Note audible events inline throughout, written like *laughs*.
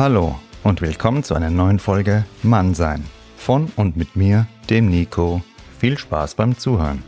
Hallo und willkommen zu einer neuen Folge Mann sein. Von und mit mir, dem Nico. Viel Spaß beim Zuhören.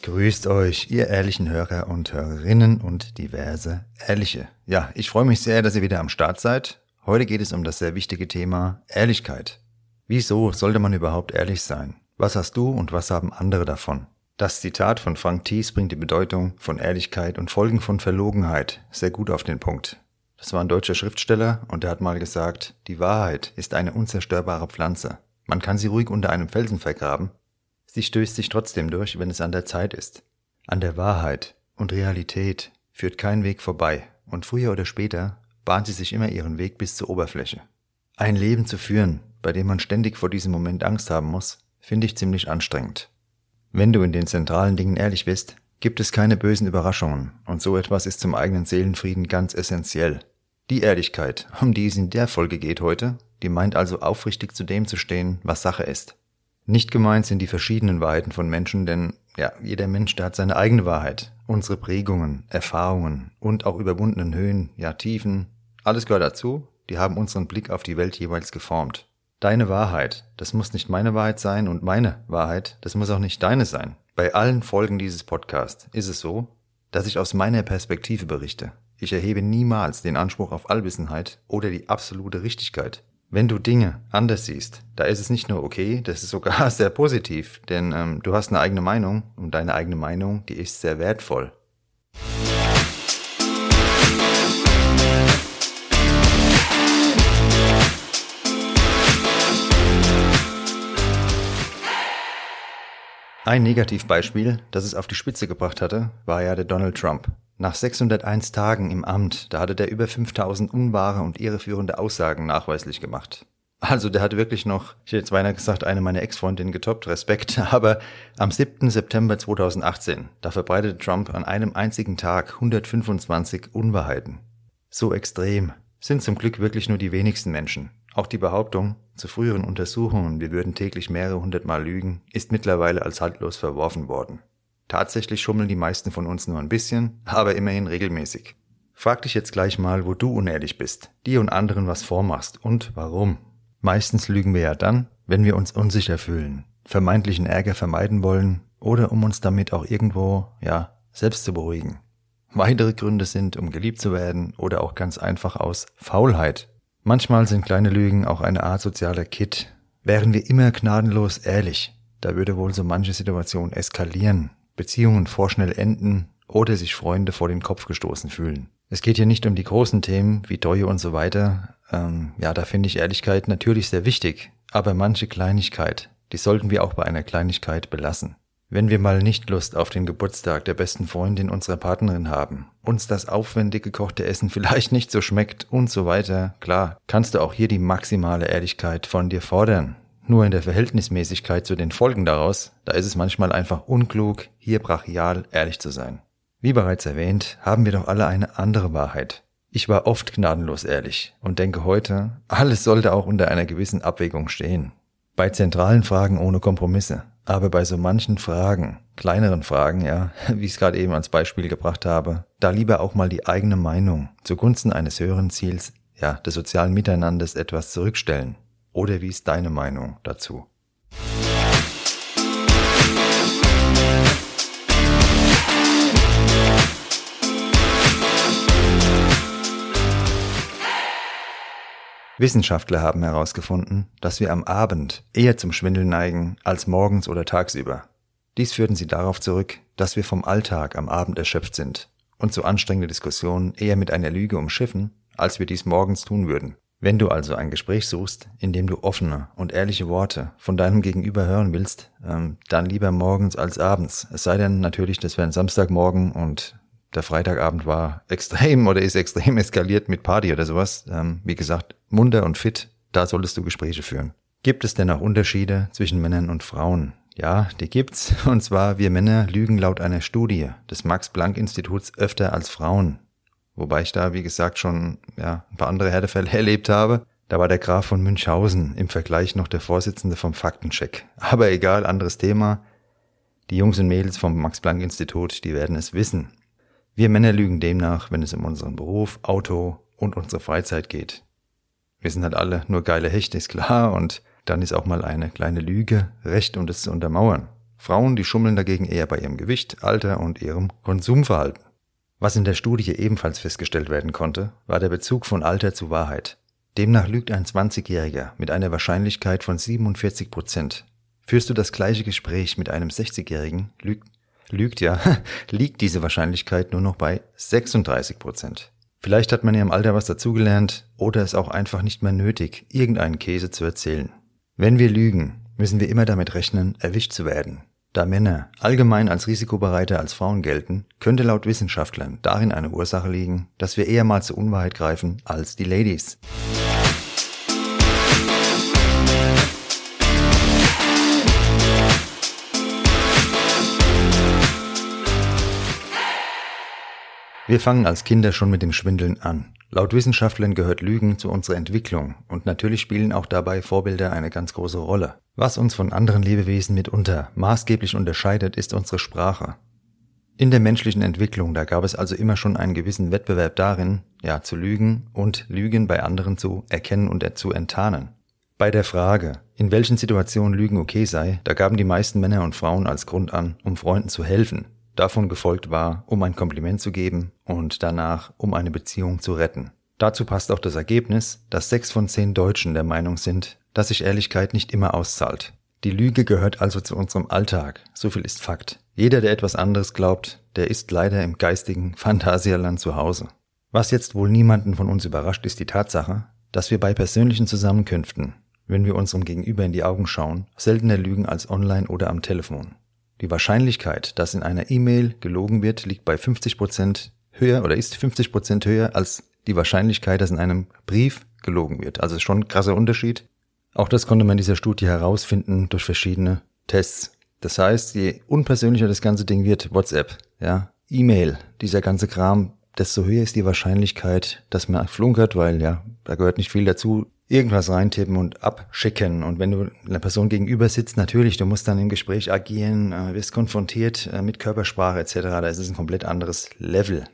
Grüßt euch, ihr ehrlichen Hörer und Hörerinnen und diverse Ehrliche. Ja, ich freue mich sehr, dass ihr wieder am Start seid. Heute geht es um das sehr wichtige Thema Ehrlichkeit. Wieso sollte man überhaupt ehrlich sein? Was hast du und was haben andere davon? Das Zitat von Frank Thies bringt die Bedeutung von Ehrlichkeit und Folgen von Verlogenheit sehr gut auf den Punkt. Das war ein deutscher Schriftsteller und er hat mal gesagt, die Wahrheit ist eine unzerstörbare Pflanze. Man kann sie ruhig unter einem Felsen vergraben. Sie stößt sich trotzdem durch, wenn es an der Zeit ist. An der Wahrheit und Realität führt kein Weg vorbei und früher oder später bahnt sie sich immer ihren Weg bis zur Oberfläche. Ein Leben zu führen, bei dem man ständig vor diesem Moment Angst haben muss, finde ich ziemlich anstrengend. Wenn du in den zentralen Dingen ehrlich bist, gibt es keine bösen Überraschungen, und so etwas ist zum eigenen Seelenfrieden ganz essentiell. Die Ehrlichkeit, um die es in der Folge geht heute, die meint also aufrichtig zu dem zu stehen, was Sache ist. Nicht gemeint sind die verschiedenen Wahrheiten von Menschen, denn ja, jeder Mensch, der hat seine eigene Wahrheit, unsere Prägungen, Erfahrungen und auch überwundenen Höhen, ja Tiefen, alles gehört dazu, die haben unseren Blick auf die Welt jeweils geformt. Deine Wahrheit, das muss nicht meine Wahrheit sein und meine Wahrheit, das muss auch nicht deine sein. Bei allen Folgen dieses Podcasts ist es so, dass ich aus meiner Perspektive berichte. Ich erhebe niemals den Anspruch auf Allwissenheit oder die absolute Richtigkeit. Wenn du Dinge anders siehst, da ist es nicht nur okay, das ist sogar *laughs* sehr positiv, denn ähm, du hast eine eigene Meinung und deine eigene Meinung, die ist sehr wertvoll. Ein Negativbeispiel, das es auf die Spitze gebracht hatte, war ja der Donald Trump. Nach 601 Tagen im Amt, da hatte der über 5000 unwahre und irreführende Aussagen nachweislich gemacht. Also der hat wirklich noch, ich hätte jetzt beinahe gesagt, eine meiner Ex-Freundinnen getoppt, Respekt, *laughs* aber am 7. September 2018, da verbreitete Trump an einem einzigen Tag 125 Unwahrheiten. So extrem sind zum Glück wirklich nur die wenigsten Menschen. Auch die Behauptung, zu früheren Untersuchungen, wir würden täglich mehrere hundert Mal lügen, ist mittlerweile als haltlos verworfen worden. Tatsächlich schummeln die meisten von uns nur ein bisschen, aber immerhin regelmäßig. Frag dich jetzt gleich mal, wo du unehrlich bist, dir und anderen was vormachst und warum. Meistens lügen wir ja dann, wenn wir uns unsicher fühlen, vermeintlichen Ärger vermeiden wollen oder um uns damit auch irgendwo, ja, selbst zu beruhigen. Weitere Gründe sind, um geliebt zu werden oder auch ganz einfach aus Faulheit Manchmal sind kleine Lügen auch eine Art sozialer Kit. Wären wir immer gnadenlos ehrlich, da würde wohl so manche Situation eskalieren, Beziehungen vorschnell enden oder sich Freunde vor den Kopf gestoßen fühlen. Es geht hier nicht um die großen Themen wie Treue und so weiter. Ähm, ja, da finde ich Ehrlichkeit natürlich sehr wichtig, aber manche Kleinigkeit, die sollten wir auch bei einer Kleinigkeit belassen. Wenn wir mal nicht Lust auf den Geburtstag der besten Freundin unserer Partnerin haben, uns das aufwendig gekochte Essen *laughs* vielleicht nicht so schmeckt und so weiter, klar, kannst du auch hier die maximale Ehrlichkeit von dir fordern. Nur in der Verhältnismäßigkeit zu den Folgen daraus, da ist es manchmal einfach unklug, hier brachial ehrlich zu sein. Wie bereits erwähnt, haben wir doch alle eine andere Wahrheit. Ich war oft gnadenlos ehrlich und denke heute, alles sollte auch unter einer gewissen Abwägung stehen. Bei zentralen Fragen ohne Kompromisse, aber bei so manchen Fragen, kleineren Fragen, ja, *laughs* wie ich es gerade eben als Beispiel gebracht habe, da lieber auch mal die eigene Meinung zugunsten eines höheren Ziels, ja, des sozialen Miteinanders etwas zurückstellen. Oder wie ist deine Meinung dazu? Wissenschaftler haben herausgefunden, dass wir am Abend eher zum Schwindel neigen als morgens oder tagsüber. Dies führten sie darauf zurück, dass wir vom Alltag am Abend erschöpft sind und so anstrengende Diskussionen eher mit einer Lüge umschiffen, als wir dies morgens tun würden. Wenn du also ein Gespräch suchst, in dem du offene und ehrliche Worte von deinem Gegenüber hören willst, ähm, dann lieber morgens als abends. Es sei denn natürlich, das wäre ein Samstagmorgen und der Freitagabend war extrem oder ist extrem *laughs* eskaliert mit Party oder sowas. Ähm, wie gesagt, munter und fit, da solltest du Gespräche führen. Gibt es denn auch Unterschiede zwischen Männern und Frauen? Ja, die gibt's. *laughs* Und zwar, wir Männer lügen laut einer Studie des Max-Planck-Instituts öfter als Frauen. Wobei ich da, wie gesagt, schon ja, ein paar andere Härtefälle *laughs* erlebt habe. Da war der Graf von Münchhausen im Vergleich noch der Vorsitzende vom Faktencheck. Aber egal, anderes Thema. Die Jungs und Mädels vom Max-Planck-Institut, die werden es wissen. Wir Männer lügen demnach, wenn es um unseren Beruf, Auto und unsere Freizeit geht. Wir sind halt alle nur geile Hechte, ist klar, und dann ist auch mal eine kleine Lüge recht, um das zu untermauern. Frauen, die schummeln dagegen eher bei ihrem Gewicht, Alter und ihrem Konsumverhalten. Was in der Studie ebenfalls festgestellt werden konnte, war der Bezug von Alter zu Wahrheit. Demnach lügt ein 20-Jähriger mit einer Wahrscheinlichkeit von 47 Prozent. Führst du das gleiche Gespräch mit einem 60-Jährigen, lügt, lügt ja, *laughs* liegt diese Wahrscheinlichkeit nur noch bei 36 Prozent. Vielleicht hat man ja im Alter was dazugelernt oder es auch einfach nicht mehr nötig, irgendeinen Käse zu erzählen. Wenn wir lügen, müssen wir immer damit rechnen, erwischt zu werden. Da Männer allgemein als risikobereiter als Frauen gelten, könnte laut Wissenschaftlern darin eine Ursache liegen, dass wir eher mal zur Unwahrheit greifen als die Ladies. Wir fangen als Kinder schon mit dem Schwindeln an. Laut Wissenschaftlern gehört Lügen zu unserer Entwicklung und natürlich spielen auch dabei Vorbilder eine ganz große Rolle. Was uns von anderen Lebewesen mitunter maßgeblich unterscheidet, ist unsere Sprache. In der menschlichen Entwicklung, da gab es also immer schon einen gewissen Wettbewerb darin, ja, zu lügen und Lügen bei anderen zu erkennen und zu enttarnen. Bei der Frage, in welchen Situationen Lügen okay sei, da gaben die meisten Männer und Frauen als Grund an, um Freunden zu helfen, davon gefolgt war, um ein Kompliment zu geben und danach, um eine Beziehung zu retten. Dazu passt auch das Ergebnis, dass sechs von zehn Deutschen der Meinung sind, dass sich Ehrlichkeit nicht immer auszahlt. Die Lüge gehört also zu unserem Alltag, so viel ist Fakt. Jeder, der etwas anderes glaubt, der ist leider im geistigen Phantasialand zu Hause. Was jetzt wohl niemanden von uns überrascht, ist die Tatsache, dass wir bei persönlichen Zusammenkünften, wenn wir unserem Gegenüber in die Augen schauen, seltener lügen als online oder am Telefon. Die Wahrscheinlichkeit, dass in einer E-Mail gelogen wird, liegt bei 50 Prozent höher oder ist 50 Prozent höher als die Wahrscheinlichkeit, dass in einem Brief gelogen wird. Also schon ein krasser Unterschied. Auch das konnte man in dieser Studie herausfinden durch verschiedene Tests. Das heißt, je unpersönlicher das ganze Ding wird, WhatsApp, ja, E-Mail, dieser ganze Kram, desto höher ist die Wahrscheinlichkeit, dass man flunkert, weil ja, da gehört nicht viel dazu irgendwas reintippen und abschicken. Und wenn du einer Person gegenüber sitzt, natürlich, du musst dann im Gespräch agieren, äh, wirst konfrontiert äh, mit Körpersprache etc. Da ist es ein komplett anderes Level.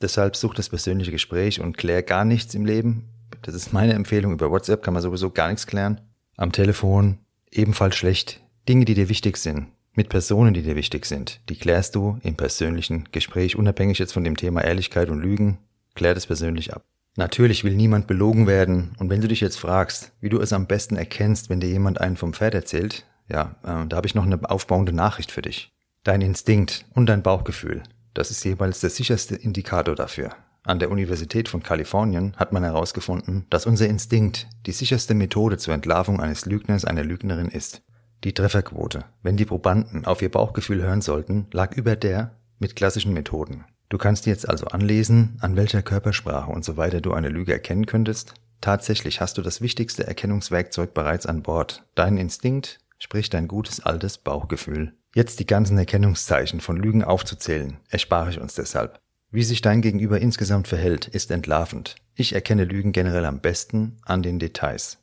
Deshalb such das persönliche Gespräch und klär gar nichts im Leben. Das ist meine Empfehlung. Über WhatsApp kann man sowieso gar nichts klären. Am Telefon ebenfalls schlecht. Dinge, die dir wichtig sind, mit Personen, die dir wichtig sind, die klärst du im persönlichen Gespräch, unabhängig jetzt von dem Thema Ehrlichkeit und Lügen. Klär das persönlich ab. Natürlich will niemand belogen werden. Und wenn du dich jetzt fragst, wie du es am besten erkennst, wenn dir jemand einen vom Pferd erzählt, ja, äh, da habe ich noch eine aufbauende Nachricht für dich. Dein Instinkt und dein Bauchgefühl, das ist jeweils der sicherste Indikator dafür. An der Universität von Kalifornien hat man herausgefunden, dass unser Instinkt die sicherste Methode zur Entlarvung eines Lügners, einer Lügnerin ist. Die Trefferquote, wenn die Probanden auf ihr Bauchgefühl hören sollten, lag über der mit klassischen Methoden. Du kannst jetzt also anlesen, an welcher Körpersprache und so weiter du eine Lüge erkennen könntest. Tatsächlich hast du das wichtigste Erkennungswerkzeug bereits an Bord. Dein Instinkt, sprich dein gutes altes Bauchgefühl. Jetzt die ganzen Erkennungszeichen von Lügen aufzuzählen, erspare ich uns deshalb. Wie sich dein Gegenüber insgesamt verhält, ist entlarvend. Ich erkenne Lügen generell am besten an den Details.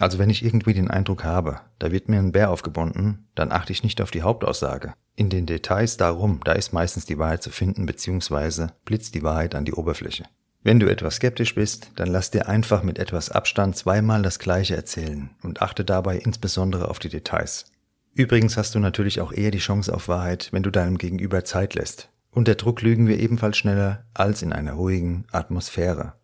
Also wenn ich irgendwie den Eindruck habe, da wird mir ein Bär aufgebunden, dann achte ich nicht auf die Hauptaussage. In den Details darum, da ist meistens die Wahrheit zu finden, beziehungsweise blitzt die Wahrheit an die Oberfläche. Wenn du etwas skeptisch bist, dann lass dir einfach mit etwas Abstand zweimal das gleiche erzählen und achte dabei insbesondere auf die Details. Übrigens hast du natürlich auch eher die Chance auf Wahrheit, wenn du deinem Gegenüber Zeit lässt. Unter Druck lügen wir ebenfalls schneller als in einer ruhigen Atmosphäre.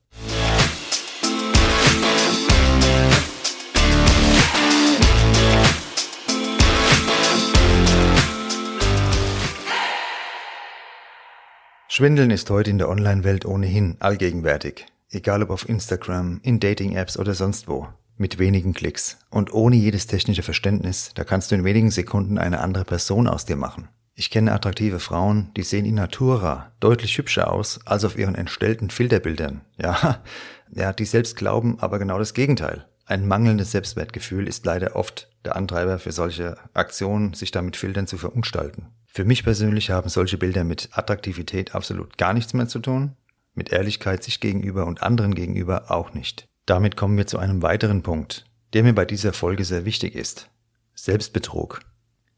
Schwindeln ist heute in der Online-Welt ohnehin allgegenwärtig. Egal ob auf Instagram, in Dating-Apps oder sonst wo. Mit wenigen Klicks und ohne jedes technische Verständnis, da kannst du in wenigen Sekunden eine andere Person aus dir machen. Ich kenne attraktive Frauen, die sehen in Natura deutlich hübscher aus als auf ihren entstellten Filterbildern. Ja, *laughs* ja, die selbst glauben aber genau das Gegenteil. Ein mangelndes Selbstwertgefühl ist leider oft der Antreiber für solche Aktionen, sich damit Filtern zu verunstalten. Für mich persönlich haben solche Bilder mit Attraktivität absolut gar nichts mehr zu tun, mit Ehrlichkeit sich gegenüber und anderen gegenüber auch nicht. Damit kommen wir zu einem weiteren Punkt, der mir bei dieser Folge sehr wichtig ist. Selbstbetrug.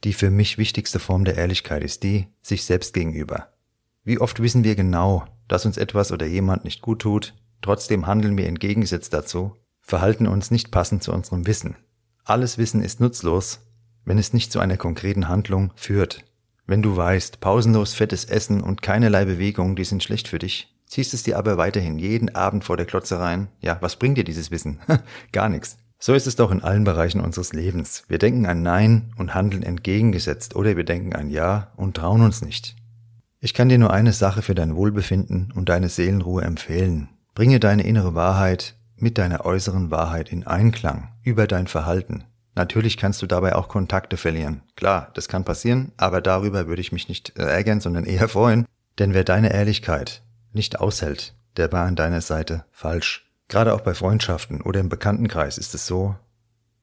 Die für mich wichtigste Form der Ehrlichkeit ist die, sich selbst gegenüber. Wie oft wissen wir genau, dass uns etwas oder jemand nicht gut tut, trotzdem handeln wir entgegengesetzt dazu, verhalten uns nicht passend zu unserem Wissen. Alles Wissen ist nutzlos, wenn es nicht zu einer konkreten Handlung führt. Wenn du weißt, pausenlos fettes Essen und keinerlei Bewegung, die sind schlecht für dich, ziehst es dir aber weiterhin jeden Abend vor der Klotze rein, ja, was bringt dir dieses Wissen? *laughs* Gar nichts. So ist es doch in allen Bereichen unseres Lebens. Wir denken ein Nein und handeln entgegengesetzt oder wir denken ein Ja und trauen uns nicht. Ich kann dir nur eine Sache für dein Wohlbefinden und deine Seelenruhe empfehlen. Bringe deine innere Wahrheit mit deiner äußeren Wahrheit in Einklang über dein Verhalten. Natürlich kannst du dabei auch Kontakte verlieren. Klar, das kann passieren, aber darüber würde ich mich nicht ärgern, sondern *laughs* eher freuen. Denn wer deine Ehrlichkeit nicht aushält, der war an deiner Seite falsch. Gerade auch bei Freundschaften oder im Bekanntenkreis ist es so,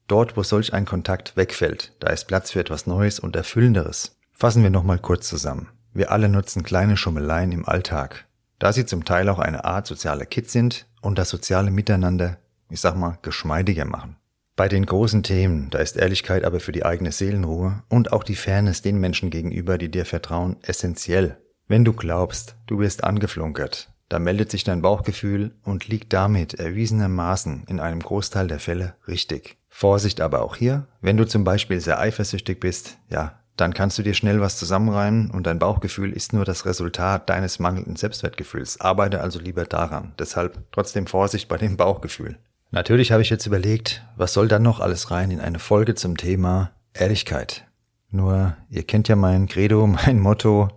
dort wo solch ein Kontakt wegfällt, da ist Platz für etwas Neues und Erfüllenderes. Fassen wir nochmal kurz zusammen. Wir alle nutzen kleine Schummeleien im Alltag, da sie zum Teil auch eine Art sozialer Kit sind und das soziale Miteinander, ich sag mal, geschmeidiger machen. Bei den großen Themen, da ist Ehrlichkeit aber für die eigene Seelenruhe und auch die Fairness den Menschen gegenüber, die dir vertrauen, essentiell. Wenn du glaubst, du wirst angeflunkert, da meldet sich dein Bauchgefühl und liegt damit erwiesenermaßen in einem Großteil der Fälle richtig. Vorsicht aber auch hier, wenn du zum Beispiel sehr eifersüchtig bist, ja, dann kannst du dir schnell was zusammenreimen und dein Bauchgefühl ist nur das Resultat deines mangelnden Selbstwertgefühls. Arbeite also lieber daran. Deshalb trotzdem Vorsicht bei dem Bauchgefühl. Natürlich habe ich jetzt überlegt, was soll dann noch alles rein in eine Folge zum Thema Ehrlichkeit. Nur, ihr kennt ja mein Credo, *laughs* mein Motto,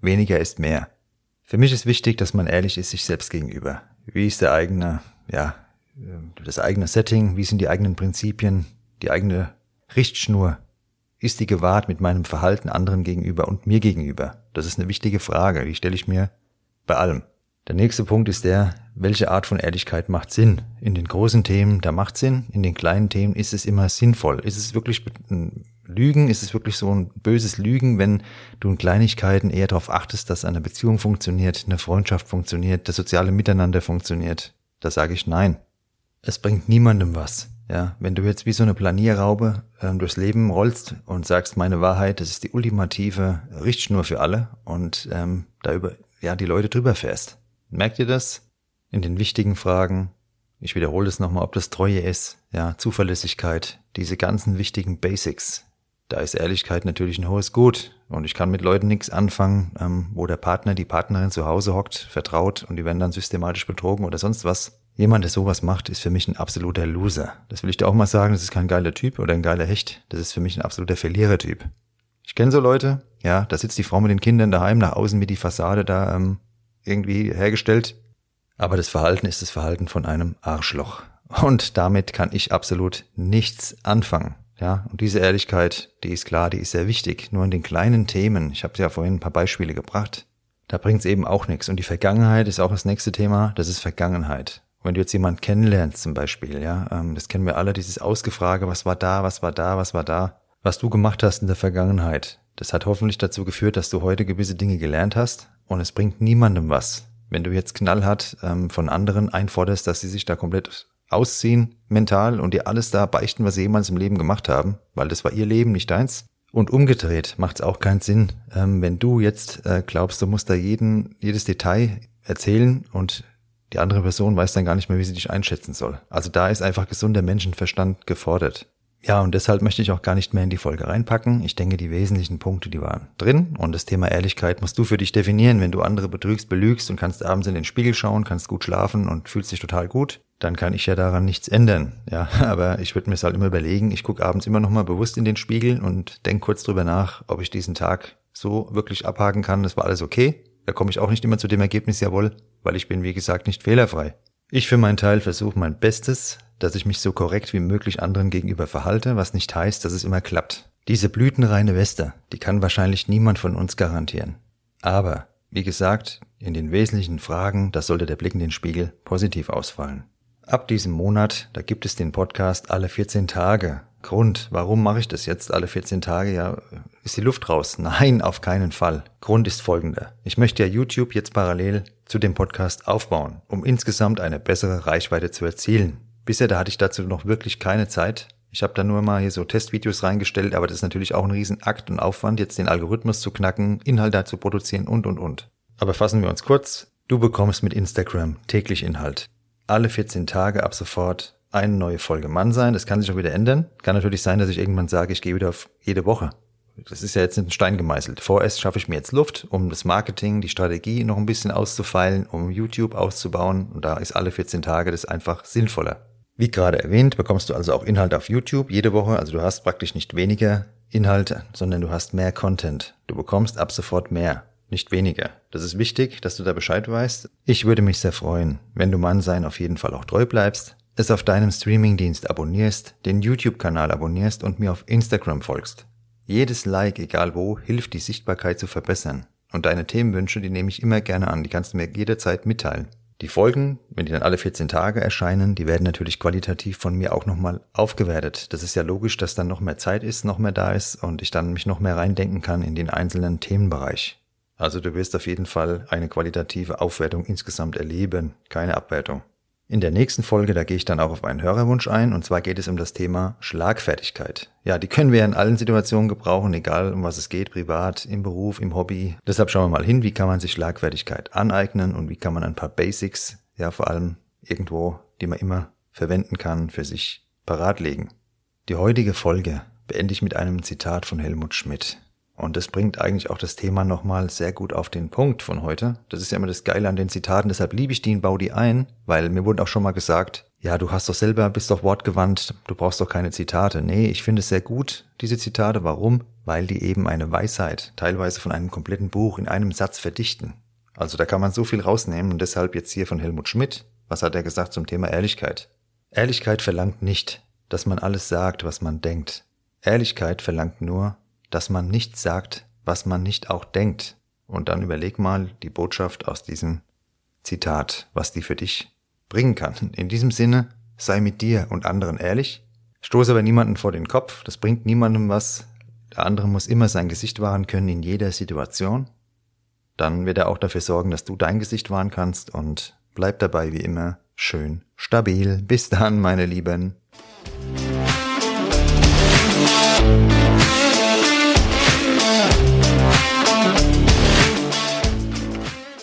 weniger ist mehr. Für mich ist wichtig, dass man ehrlich ist sich selbst gegenüber. Wie ist der eigene, ja, das eigene Setting, wie sind die eigenen Prinzipien, die eigene Richtschnur? Ist die gewahrt mit meinem Verhalten anderen gegenüber und mir gegenüber? Das ist eine wichtige Frage, die stelle ich mir bei allem. Der nächste Punkt ist der, welche Art von Ehrlichkeit macht Sinn? In den großen Themen, da macht Sinn, in den kleinen Themen ist es immer sinnvoll. Ist es wirklich Lügen? Ist es wirklich so ein böses Lügen, wenn du in Kleinigkeiten eher darauf achtest, dass eine Beziehung funktioniert, eine Freundschaft funktioniert, das soziale Miteinander funktioniert? Da sage ich nein. Es bringt niemandem was. Ja, wenn du jetzt wie so eine Planierraube ähm, durchs Leben rollst und sagst, meine Wahrheit, das ist die ultimative Richtschnur für alle und ähm, da über ja die Leute drüber fährst. Merkt ihr das? In den wichtigen Fragen. Ich wiederhole es nochmal, ob das Treue ist, ja, Zuverlässigkeit, diese ganzen wichtigen Basics, da ist Ehrlichkeit natürlich ein hohes Gut. Und ich kann mit Leuten nichts anfangen, ähm, wo der Partner, die Partnerin zu Hause hockt, vertraut und die werden dann systematisch betrogen oder sonst was. Jemand, der sowas macht, ist für mich ein absoluter Loser. Das will ich dir auch mal sagen, das ist kein geiler Typ oder ein geiler Hecht. Das ist für mich ein absoluter Verlierertyp. Ich kenne so Leute, ja, da sitzt die Frau mit den Kindern daheim, nach außen mit die Fassade da ähm, irgendwie hergestellt. Aber das Verhalten ist das Verhalten von einem Arschloch. Und damit kann ich absolut nichts anfangen. Ja, und diese Ehrlichkeit, die ist klar, die ist sehr wichtig. Nur in den kleinen Themen, ich habe ja vorhin ein paar Beispiele gebracht, da bringt's eben auch nichts. Und die Vergangenheit ist auch das nächste Thema, das ist Vergangenheit. Wenn du jetzt jemand kennenlernst zum Beispiel, ja, ähm, das kennen wir alle, dieses Ausgefrage, was war da, was war da, was war da, was du gemacht hast in der Vergangenheit. Das hat hoffentlich dazu geführt, dass du heute gewisse Dinge gelernt hast und es bringt niemandem was. Wenn du jetzt knallhart ähm, von anderen einforderst, dass sie sich da komplett ausziehen mental und dir alles da beichten, was sie jemals im Leben gemacht haben, weil das war ihr Leben, nicht deins. Und umgedreht macht es auch keinen Sinn, ähm, wenn du jetzt äh, glaubst, du musst da jeden, jedes Detail erzählen und die andere Person weiß dann gar nicht mehr, wie sie dich einschätzen soll. Also da ist einfach gesunder Menschenverstand gefordert. Ja, und deshalb möchte ich auch gar nicht mehr in die Folge reinpacken. Ich denke, die wesentlichen Punkte, die waren drin. Und das Thema Ehrlichkeit musst du für dich definieren. Wenn du andere betrügst, belügst und kannst abends in den Spiegel schauen, kannst gut schlafen und fühlst dich total gut, dann kann ich ja daran nichts ändern. Ja, *laughs* aber ich würde mir es halt immer überlegen. Ich gucke abends immer noch mal bewusst in den Spiegel und denke kurz drüber nach, ob ich diesen Tag so wirklich abhaken kann. Das war alles okay. Da komme ich auch nicht immer zu dem Ergebnis, jawohl, weil ich bin, wie gesagt, nicht fehlerfrei. Ich für meinen Teil versuche mein Bestes, dass ich mich so korrekt wie möglich anderen gegenüber verhalte, was nicht heißt, dass es immer klappt. Diese blütenreine Weste, die kann wahrscheinlich niemand von uns garantieren. Aber, wie gesagt, in den wesentlichen Fragen, das sollte der Blick in den Spiegel positiv ausfallen. Ab diesem Monat, da gibt es den Podcast alle 14 Tage. Grund, warum mache ich das jetzt alle 14 Tage? Ja, ist die Luft raus? Nein, auf keinen Fall. Grund ist folgender. Ich möchte ja YouTube jetzt parallel zu dem Podcast aufbauen, um insgesamt eine bessere Reichweite zu erzielen. Bisher da hatte ich dazu noch wirklich keine Zeit. Ich habe da nur mal hier so Testvideos reingestellt, aber das ist natürlich auch ein Riesenakt und Aufwand, jetzt den Algorithmus zu knacken, Inhalte zu produzieren und, und, und. Aber fassen wir uns kurz. Du bekommst mit Instagram täglich Inhalt. Alle 14 Tage ab sofort eine neue Folge Mann sein. Das kann sich auch wieder ändern. Kann natürlich sein, dass ich irgendwann sage, ich gehe wieder auf jede Woche. Das ist ja jetzt ein Stein gemeißelt. Vorerst schaffe ich mir jetzt Luft, um das Marketing, die Strategie noch ein bisschen auszufeilen, um YouTube auszubauen. Und da ist alle 14 Tage das einfach sinnvoller. Wie gerade erwähnt, bekommst du also auch Inhalt auf YouTube jede Woche. Also du hast praktisch nicht weniger Inhalte, sondern du hast mehr Content. Du bekommst ab sofort mehr, nicht weniger. Das ist wichtig, dass du da Bescheid weißt. Ich würde mich sehr freuen, wenn du Mann sein auf jeden Fall auch treu bleibst, es auf deinem Streamingdienst abonnierst, den YouTube-Kanal abonnierst und mir auf Instagram folgst. Jedes Like, egal wo, hilft die Sichtbarkeit zu verbessern. Und deine Themenwünsche, die nehme ich immer gerne an, die kannst du mir jederzeit mitteilen. Die Folgen, wenn die dann alle 14 Tage erscheinen, die werden natürlich qualitativ von mir auch nochmal aufgewertet. Das ist ja logisch, dass dann noch mehr Zeit ist, noch mehr da ist und ich dann mich noch mehr reindenken kann in den einzelnen Themenbereich. Also du wirst auf jeden Fall eine qualitative Aufwertung insgesamt erleben, keine Abwertung. In der nächsten Folge, da gehe ich dann auch auf einen Hörerwunsch ein, und zwar geht es um das Thema Schlagfertigkeit. Ja, die können wir in allen Situationen gebrauchen, egal um was es geht, privat, im Beruf, im Hobby. Deshalb schauen wir mal hin, wie kann man sich Schlagfertigkeit aneignen und wie kann man ein paar Basics, ja vor allem irgendwo, die man immer verwenden kann, für sich parat legen. Die heutige Folge beende ich mit einem Zitat von Helmut Schmidt. Und das bringt eigentlich auch das Thema nochmal sehr gut auf den Punkt von heute. Das ist ja immer das Geile an den Zitaten, deshalb liebe ich die und baue die ein, weil mir wurde auch schon mal gesagt, ja, du hast doch selber, bist doch wortgewandt, du brauchst doch keine Zitate. Nee, ich finde es sehr gut, diese Zitate. Warum? Weil die eben eine Weisheit, teilweise von einem kompletten Buch, in einem Satz verdichten. Also da kann man so viel rausnehmen und deshalb jetzt hier von Helmut Schmidt. Was hat er gesagt zum Thema Ehrlichkeit? Ehrlichkeit verlangt nicht, dass man alles sagt, was man denkt. Ehrlichkeit verlangt nur, dass man nicht sagt, was man nicht auch denkt. Und dann überleg mal die Botschaft aus diesem Zitat, was die für dich bringen kann. *laughs* In diesem Sinne, sei mit dir und anderen ehrlich, stoße aber niemanden vor den Kopf, das bringt niemandem was. Der andere muss immer sein Gesicht wahren können in jeder Situation. Dann wird er auch dafür sorgen, dass du dein Gesicht wahren kannst und bleib dabei wie immer schön stabil. Bis dann, meine Lieben.